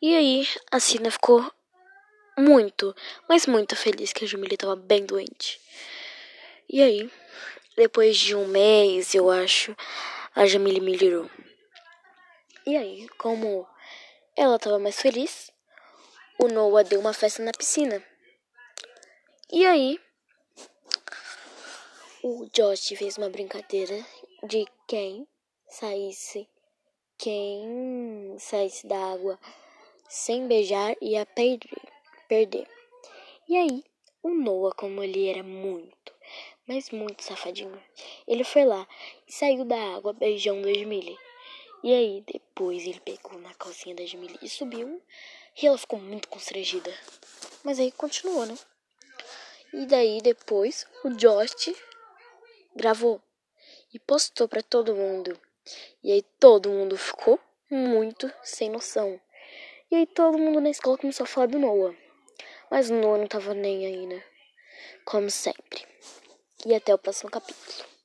E aí a Sina ficou muito, mas muito feliz que a Jamile estava bem doente. E aí, depois de um mês, eu acho, a Jamile melhorou. E aí, como ela estava mais feliz, o Noah deu uma festa na piscina. E aí, o Josh fez uma brincadeira de quem saísse, quem saísse da água sem beijar ia perder, perder. E aí, o Noah, como ele era muito, mas muito safadinho, ele foi lá e saiu da água beijando a Jamile. E aí, depois ele pegou na calcinha da Jamile e subiu. E ela ficou muito constrangida. Mas aí continuou, né? E daí, depois, o Josh gravou e postou para todo mundo. E aí todo mundo ficou muito sem noção. E aí todo mundo na escola começou a falar do Noah. Mas o Noah não tava nem aí, né? Como sempre. E até o próximo capítulo.